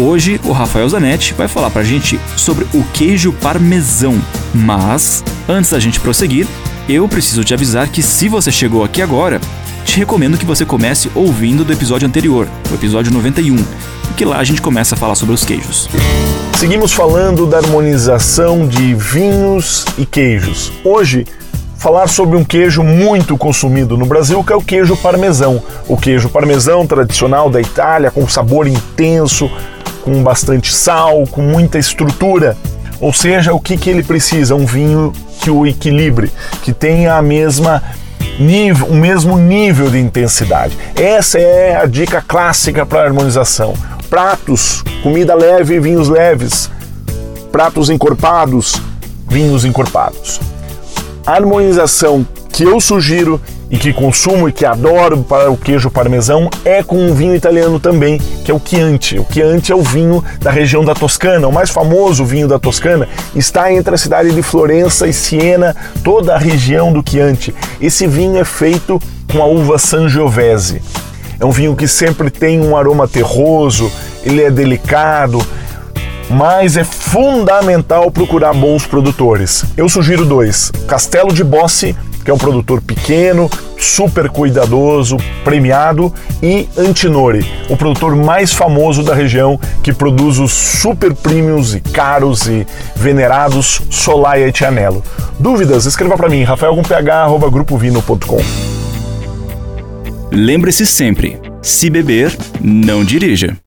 Hoje o Rafael Zanetti vai falar pra gente sobre o queijo parmesão. Mas, antes da gente prosseguir, eu preciso te avisar que se você chegou aqui agora, te recomendo que você comece ouvindo do episódio anterior, o episódio 91, porque lá a gente começa a falar sobre os queijos. Seguimos falando da harmonização de vinhos e queijos. Hoje falar sobre um queijo muito consumido no Brasil, que é o queijo parmesão. O queijo parmesão tradicional da Itália, com sabor intenso, com bastante sal, com muita estrutura. Ou seja, o que, que ele precisa? Um vinho que o equilibre, que tenha a mesma nível, o mesmo nível de intensidade. Essa é a dica clássica para harmonização. Pratos, comida leve, vinhos leves. Pratos encorpados, vinhos encorpados. A harmonização que eu sugiro e que consumo e que adoro para o queijo parmesão é com um vinho italiano também, que é o Chianti. O Chianti é o vinho da região da Toscana, o mais famoso vinho da Toscana, está entre a cidade de Florença e Siena, toda a região do Chianti. Esse vinho é feito com a uva Sangiovese. É um vinho que sempre tem um aroma terroso, ele é delicado, mas é fundamental procurar bons produtores. Eu sugiro dois: Castelo de Bossi que é um produtor pequeno, super cuidadoso, premiado, e Antinori, o produtor mais famoso da região que produz os super premiums e caros e venerados Solaia e Tianello. Dúvidas? Escreva para mim, rafael.ph@grupovino.com. Lembre-se sempre, se beber, não dirija.